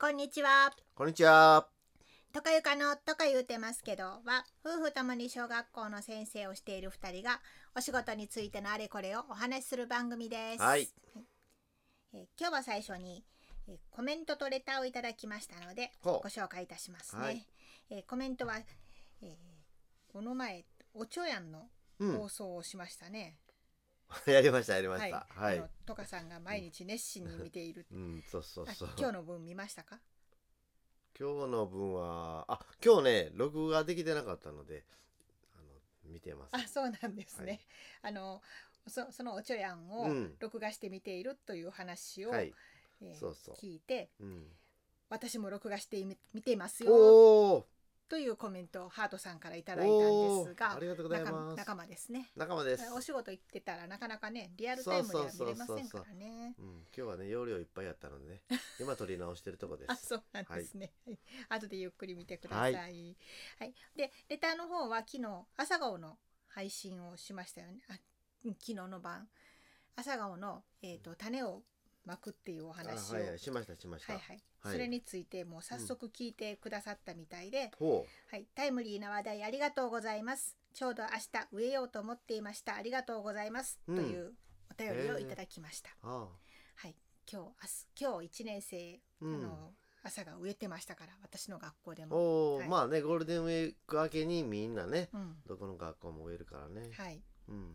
こんにちは。こんにちは。とかゆかのとか言うてますけどは夫婦ともに小学校の先生をしている二人がお仕事についてのあれこれをお話しする番組です。はいえー今日は最初に、えーコメントとレターをいただきましたのでご紹介いたしますね。はいえーコメントは、えーこの前おちょやんのうん放。送をしましたね。やりましたやりました。はい。あのとかさんが毎日熱心に見ている。うん、そうそうあそう。今日の分見ましたか？今日の分は、あ、今日ね、録画できてなかったので、あの見てます。あ、そうなんですね。はいあのそそのおちょやんをうん録画して見ているという話を、はい。えーそうそう聞いて、うん。私も録画してみ見ていますよおお。というコメントをハートさんからいただいたんおですがーありがとうござい仲ます。仲間ですね。仲間です。お仕事行ってたらなかなかねリアルタイムでは見れませんからね。うん、今日はね、容量いっぱいあったのでね、今撮り直してるとこであ、す。そうなんですね。はい後でゆっくり見てください。ははいい。で、レターの方は昨日朝顔の配信をしましたよね。あ、うん昨日の晩朝顔のえっ、と種をまくっていうおあ話を、はいはい、しましたしました。はいはいはいそれについてもう早速聞いてくださったみたいで、ほはい、タイムリーな話題ありがとうございます。ちょうど明日植えようと思っていました。ありがとうございます。うんというお便りをいただきました。う。あはい、今日明日今日一年生、うんあの朝が植えてましたから私の学校であ。も。はいまあね、ゴールデンウィーク明けにみんなね、うん、どこの学校も植えるからね。はい。うん。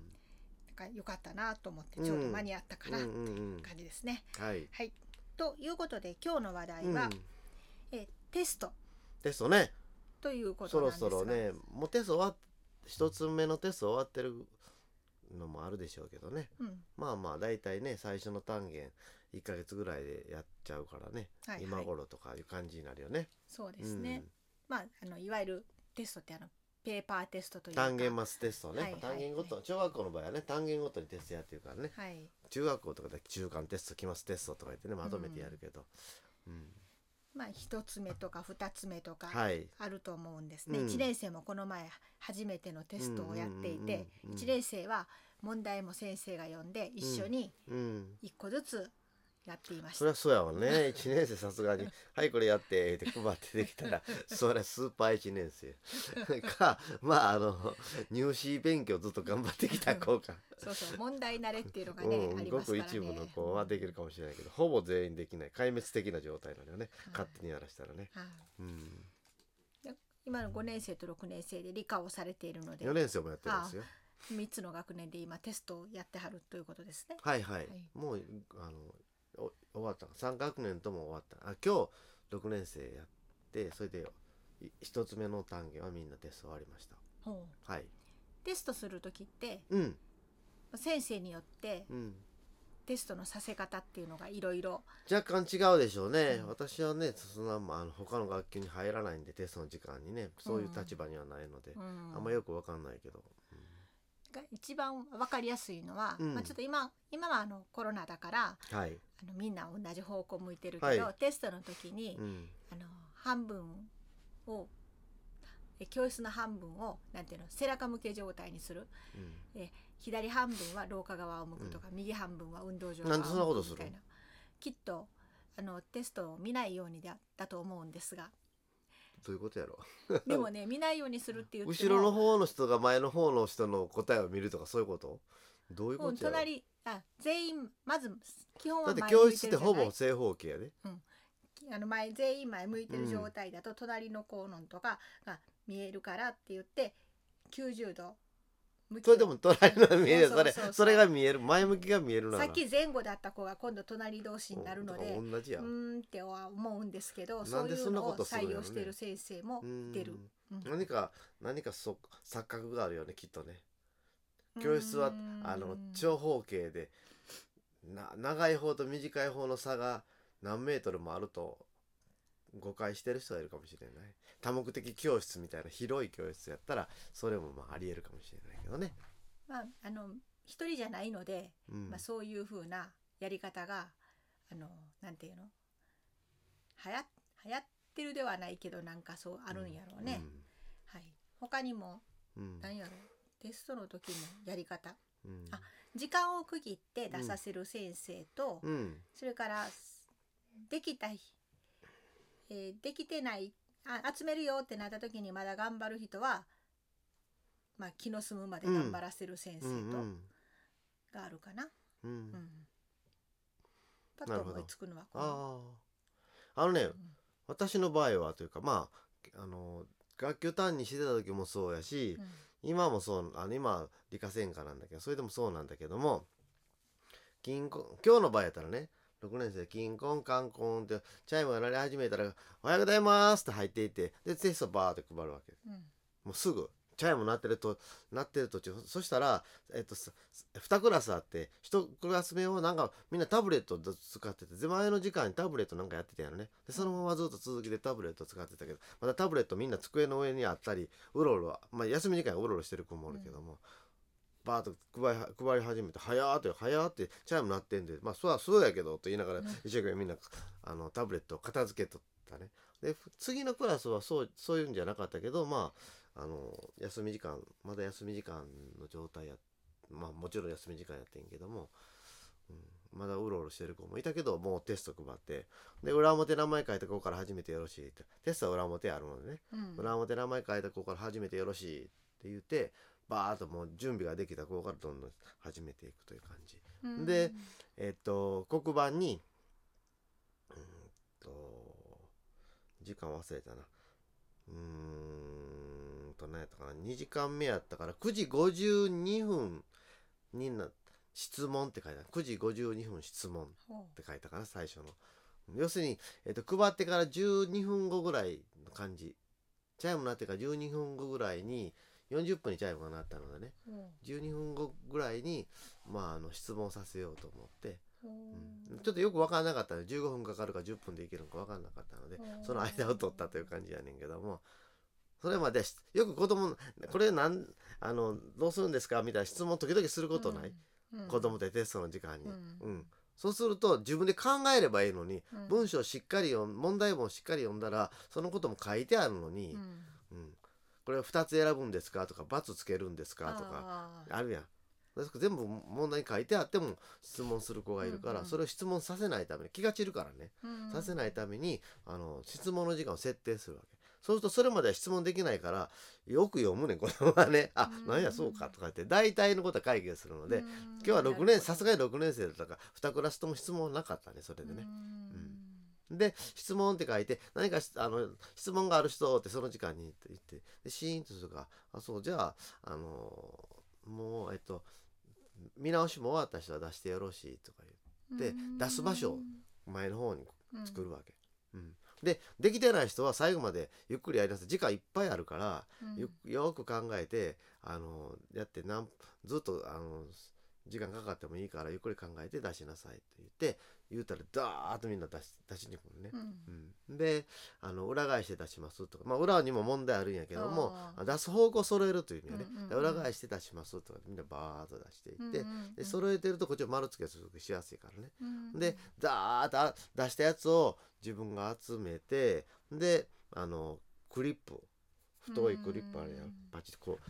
だからよかったなと思ってうんちょうど間に合ったかなうといんうんうんう感じですね。はい。はい。ということで今日の話題は、うん、えテストテストねということそろなんですが。そろねもうテスト終わっ一つ目のテスト終わってるのもあるでしょうけどねうん。まあまあ大体ね最初の単元1ヶ月ぐらいでやっちゃうからね、はいはい今頃とかいう感じになるよねそうですね。まああのいわゆるテストってあのペーパーテストとうん、いうか。単元マステストね、はいはい単元ごと小学校の場合はね単元ごとにテストやってるからね。はい。中学校とかで中間テスト期末テストとか言ってねまとめてやるけど、うん。まあ一つ目とか二つ目とかはい。あると思うんですね。うん。一、年生もこの前初めてのテストをやっていて、うんうんうんうん一年生は問題も先生が読んで一緒にうん。一個ずつやっていました。そりゃそうやわね。1年生さすがに「はいこれやって」って配ってできたら そりゃスーパー1年生 かまああの入試勉強ずっと頑張ってきた子か、そうそう問題慣れっていうのがね、うんありますからね。ごく一部の子はできるかもしれないけどほぼ全員できない。壊滅的な状態なのよね。はい。勝手にやらしたらね、はい。うん、で今の5年生と6年生で理科をされているので。4年生もやってるんですよ。3つの学年で今テストをやってはるということですね。はいはい、はい。もうあのお終わった3学年とも終わったあ今日6年生やってそれでい一つ目の単元はみんなテスト終わりました。はい。テストする時ってうん。先生によってうん。テストのさせ方っていうのがいろいろ若干違うでしょうね、うん。私はねそんなまああの他の学級に入らないんでテストの時間にねそういう立場にはないので、うん。あんまよくわかんないけど、が一番わかりやすいのは、うん。まあ、ちょっと今今はあのコロナだからうんはい、あのみんな同じ方向向いてるけど、はい。テストの時に、うん、あの半分をえ教室の半分をなんていうの背中向け状態にする。うん。左半分は廊下側を向くとか、右半分は運動場側を向くみたいな。きっとあのテストを見ないようにだだと思うんですがどういうことやろ？でもね見ないようにするって言っても後ろの方の人が前の方の人の答えを見るとかそういうこと？どういううんことやろ？隣あ全員まず基本だっては前向い教室ってほぼ正方形やで。あの前全員前向いてる状態だと隣のコーノンとかが見えるからって言って90度それでも隣の見える。それそれが見える。前向きが見えるな。らさっき前後だった子が今度隣同士になるのでうん同じやうーんっては思うんですけどそういうのを採用している先生もうん出る。うん。何か何かそ錯覚があるよねきっとね。教室はうんあの長方形でな長い方と短い方の差が何メートルもあると誤解してる人がいるかもしれない。多目的教室みたいな広い教室やったらそれもまあありえるかもしれない。けどね、まああの一人じゃないので、うん。まあそういう風なやり方があのなんていうの？はや流行ってるではないけどなんかそうあるんやろうね。はい。他にもうん。うん何やろ？テストの時のやり方。うん。あ時間を区切って出させる先生と、うん。それからできたえーできてないあ集めるよってなった時にまだ頑張る人は、まあ、気の済むまで頑張らせる先生と、があるかな。うんうん。パッと思いつくのはこの。あああのね、うん私の場合はというかまああの学級担任してた時もそうやし、うん。今もそうあの今は理科専科なんだけどそれでもそうなんだけども金婚今日の場合やったらね6年生金婚カンコンってチャイムが鳴り始めたら「おはようございます」って入っていってでテストバーって配るわけ。うん。もうすぐチャイム鳴ってると鳴ってる途中そしたら、えっと、さ2クラスあって1クラス目をなんかみんなタブレットを使ってて前の時間にタブレットなんかやってたよね。でそのままずっと続きでタブレットを使ってたけどまたタブレットみんな机の上にあったりうろうろ、まあ、休み時間にうろうろしてる子もおるけども、バーッと配り配り始めて「早ーって早ーってチャイム鳴ってんでまあそうはそうやけど」と言いながらうん。一生懸命みんなあのタブレットを片付けとったね。でふ次のクラスはそうそういうんじゃなかったけどまああの休み時間まだ休み時間の状態やまあもちろん休み時間やってんけども、うん、まだうろうろしてる子もいたけどもうテスト配ってで裏表名前書いた子から始めてよろしいってテストは裏表あるのでね、うん。裏表名前書いた子から始めてよろしいって言ってバーッともう準備ができた子からどんどん始めていくという感じ。うん。でえっと黒板にうーんと時間忘れたな。うーんと何やったかな2時間目やったから9時52分にな質問って書いてある。9時52分質問っほて書いたかな最初の。要するに、えっと、配ってから12分後ぐらいの感じ。チャイム鳴ってから12分後ぐらいに40分にチャイムが鳴ったのでね。う。ほ12分後ぐらいに、まあ、あの質問させようと思って、う。ん。うちょっとよく分からなかったので15分かかるか10分でいけるのか分からなかったのでう。んその間を取ったという感じやねんけどもそれまでしよく子供これなんあのどうするんですか？みたいな質問時々することない、うん。子供ってテストの時間に、ううん。んそうすると自分で考えればいいのに、うん。文章をしっかり読ん問題文をしっかり読んだらそのことも書いてあるのに、うん。うん。これを2つ選ぶんですか？とか×つけるんですか？とかあるやん。全部問題に書いてあっても質問する子がいるから、それを質問させないために気が散るからね、うん。させないためにあの質問の時間を設定するわけそうするとそれまでは質問できないからよく読むねん子供はね。あ、うん。なんやそうかとか言って大体のことは解決するので、うん。今日は6年さすがに6年生だったから2クラスとも質問なかったねそれでね。で質問って書いて何かしあの質問がある人ってその時間にって言ってでシーンとするからあそうじゃああのもうえっと見直しも終わった人は出してよろしいとかで出す場所を前の方に作るわけ。うんでできてない人は最後までゆっくりやりなさい。時間いっぱいあるから、うん。よよく考えてあのやってなんずっとあの時間かかってもいいからゆっくり考えて出しなさいって言って言うたらダーッとみんな出し出しに来るね。うん。うん、であの裏返して出しますとか、まあ、裏にも問題あるんやけども出す方向揃えるという意味でね、うんうんうんで裏返して出しますとかみんなバーッと出していって、うんで揃えてるとこっちを丸付けするとしやすいからね。うんでダーッとあ出したやつを自分が集めてであのクリップ太いクリップあるやうんんパチッとこうこ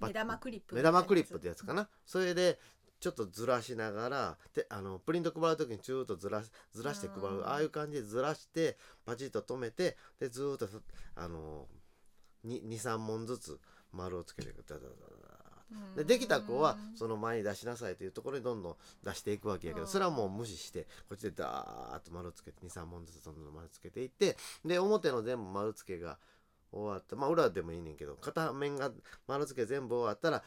目玉クリップ目玉クリップってやつかな。それでちょっとずらしながらであのプリント配る時にチューッとずらしずらして配うん。るああいう感じでずらしてパチッと止めてでずーっとそあの23問ずつ丸をつけていくダダダダダでできた子はその前に出しなさいというところにどんどん出していくわけやけどうん。それはもう無視してこっちでダーッと丸つけて23問ずつどんどん丸つけていってで表の全部丸付けが終わった。まあ裏でもいいねんけど片面が丸付け全部終わったら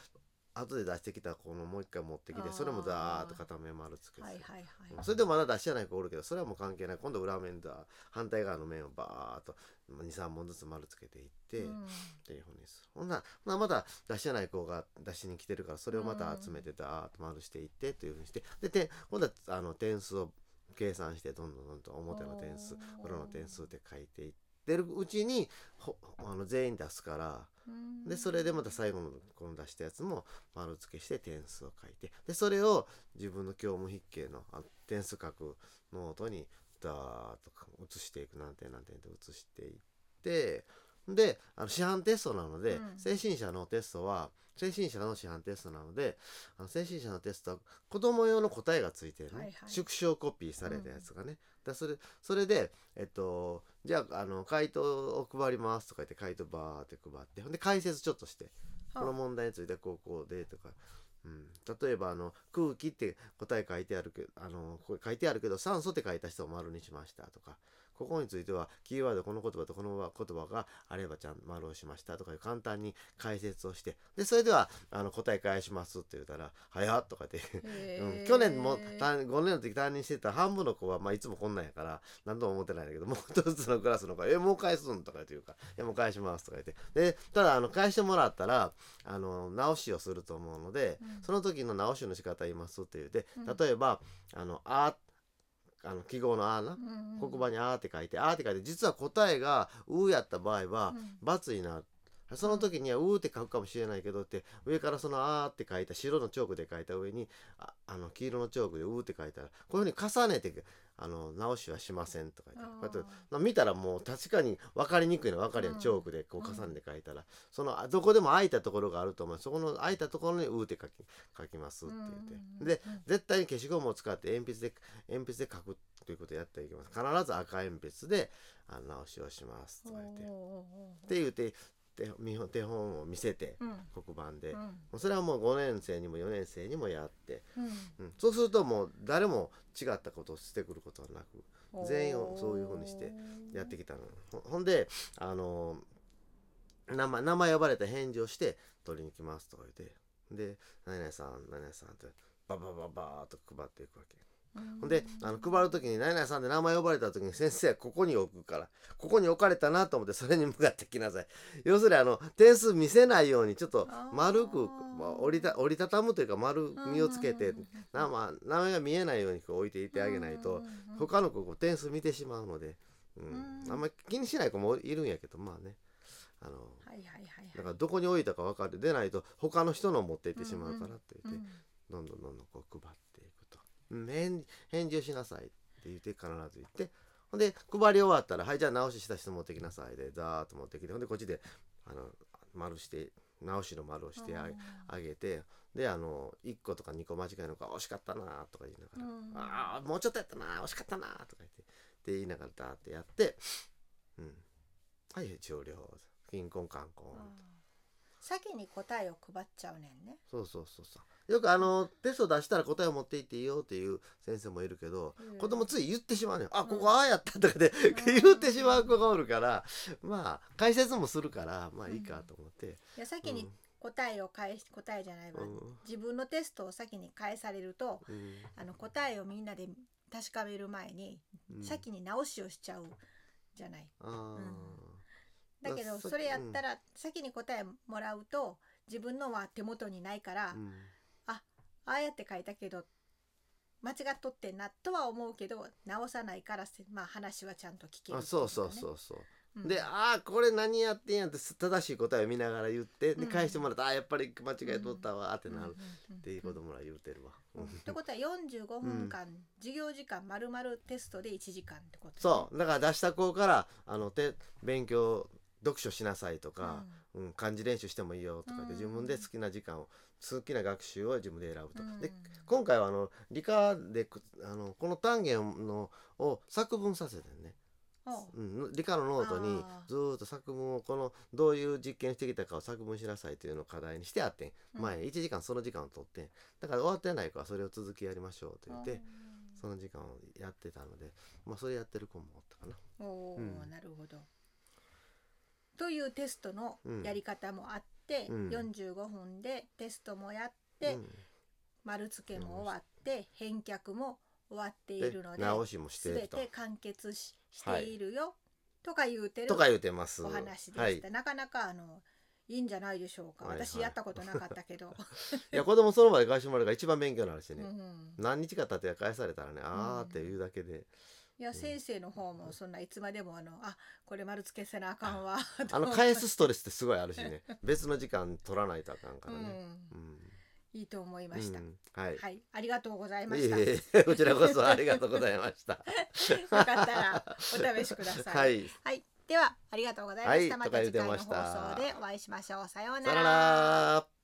後で出してきたこのもう一回持ってきてそれもダーッと片面丸付けす。る。はいはいはい。それでもまだ出してない子おるけどそれはもう関係ない。今度裏面だ反対側の面をバーッと23問ずつ丸つけていって、うん。っていうふうにする。ほんなまだ出してない子が出しに来てるからそれをまた集めてダーッと丸していってっていうふうにしてでて今度はあの点数を計算してどんどんどんどん表の点数裏の点数で書いていってるうちにほあの全員出すからうん。でそれでまた最後のこの出したやつも丸付けして点数を書いてでそれを自分の教務必携のあ点数書くノートにダーッと写していく何点何点って写していってであの市販テストなので、うん。正進社のテストは正進社の市販テストなのであの正進社のテストは子供用の答えがついてるね、はいはい。縮小コピーされたやつがね、だそれそれでえっとじゃああの回答を配りますとか言って回答バーって配ってほんで解説ちょっとしてこの問題についてこうこうでとか、うん、例えばあの空気って答え書いてあるけどあのこれ書いてあるけど酸素って書いた人を丸にしましたとかここについてはキーワードこの言葉とこの言葉があればちゃんと丸をしましたとかいう簡単に解説をしてでそれではあの答え返しますって言ったら「早っ」とか言ってうん、去年も担5年の時担任してた半分の子は、まあ、いつもこんなんやから何とも思ってないんだけどもう一つのクラスの子は「えもう返すん?」とか言うから「いやもう返します」とか言ってでただあの返してもらったらあの直しをすると思うので、うんその時の直しの仕方言いますって言ってうん例えば「あのあ」あの記号の「あ」なうん黒板に「あ」って書いて「あ」って書いて実は答えが「う」やった場合はうん×になる。その時には「う」って書くかもしれないけどって上からその「あ」って書いた白のチョークで書いた上にああの黄色のチョークで「う」って書いたらこういうふうに重ねてあの直しはしませんとか言ってこうやってまあ見たらもう確かに分かりにくいの分かるやん、うん。チョークでこう重ねて書いたら、そのあどこでも空いたところがあると思う。そこの空いたところに「う」って書き書きますって言って、うんで絶対に消しゴムを使って鉛筆で鉛筆で書くということをやっていきます。必ず赤鉛筆であの直しをしますとか言って。って言って手見本手本を見せてうん。黒板で、それはもう5年生にも4年生にもやって、うん。うん。そうするともう誰も違ったことをしてくることはなく全員をそういうふうにしてやってきたの。ほほんであの名前名前呼ばれた返事をして取りに来ますとか言って。で「何々さん何々さん」ってババババーっと配っていくわけ。ほんであの配る時に「何々さん」で名前呼ばれた時に先生はここに置くからここに置かれたなと思ってそれに向かってきなさい。要するにあの点数見せないようにちょっと丸く折りた折りたたむというか丸みをつけてうんな、まあ、名前が見えないようにこう置いていてあげないと他の子こう点数見てしまうので、うん。うん。あんまり気にしない子もいるんやけどまあね。あのはいはいはいだからどこに置いたか分かる。出ないと他の人のを持っていってしまうからって言って、うん。どんどんどんどんこう配って返返事をしなさいって言って必ず言って。ほんで配り終わったら「はいじゃあ直しした人持ってきなさい」でザーッと持ってきてほんでこっちであの丸して直しの丸をしてあげてであの1個とか2個間違いのか惜しかったなとか言いながら「うん。ああもうちょっとやったな惜しかったな」とか言ってって言いながらダーってやって「うん、はい終了」キンコンカンコンあー先に答えを配っちゃうねんね。そうそうそうそう。よくあのテスト出したら答えを持っていっていいよっていう先生もいるけど、うん。子供つい言ってしまうねんあここああやったとかで、ん。言ってしまう子がおるからまあ解説もするからまあいいかと思って、いや先に答えを返し答えじゃないわ、うん。自分のテストを先に返されるとうん。あの答えをみんなで確かめる前に、うん。先に直しをしちゃうじゃない。あどだそれやったら先に答えもらうと自分のは手元にないから、ーうん。ああやって書いたけど間違っとってんなとは思うけど直さないからせまあ話はちゃんと聞けるあそうそうそうそう、うん。でああこれ何やってんやって正しい答えを見ながら言ってでうん。返してもらった、ああやっぱり間違えとったわってなる、うんうんうんっていう子供ら言うてるわ、うん。ってことは45分間、授業時間まるまるテストで1時間ってことそう。だから出した子からあのて勉強読書しなさいとか、うん。漢字練習してもいいよとか言ってうん。自分で好きな時間を好きな学習を自分で選ぶと。うん。で今回はあの理科でくあのこの単元のを作文させてね、おう。うん、理科のノートにずーっと作文をこのどういう実験してきたかを作文しなさいというのを課題にしてあってん。うん。前1時間その時間を取ってん。だから終わってない子はそれを続きやりましょうと言ってその時間をやってたのでまあそれやってる子もおったかな。おお、うん。なるほど。というテストのうん。やり方もあって、うん。45分でテストもやって、うん。丸付けも終わって返却も終わっていでるので直しもしていると。全て完結ししているよ、とか言うてるとか言うてます。お話でした、はい。なかなかあのいいんじゃないでしょうか、はいはい私やったことなかったけど、いや子供その場で返してもらうから一番勉強になるしね、うん、何日か経って返されたらね、あーって言うだけでいや先生の方もそんないつまでもあのあこれ丸付けせなあかんわあの返すストレスってすごいあるしね。別の時間取らないとあかんからね。うん。うん。いいと思いました、うん。はい。はい。ありがとうございまいした。えいえこちらこそありがとうございました。よかったらお試しください。はい。はい、ではありがとうございました、はい。また次回の放送でお会いしましょう。さようなら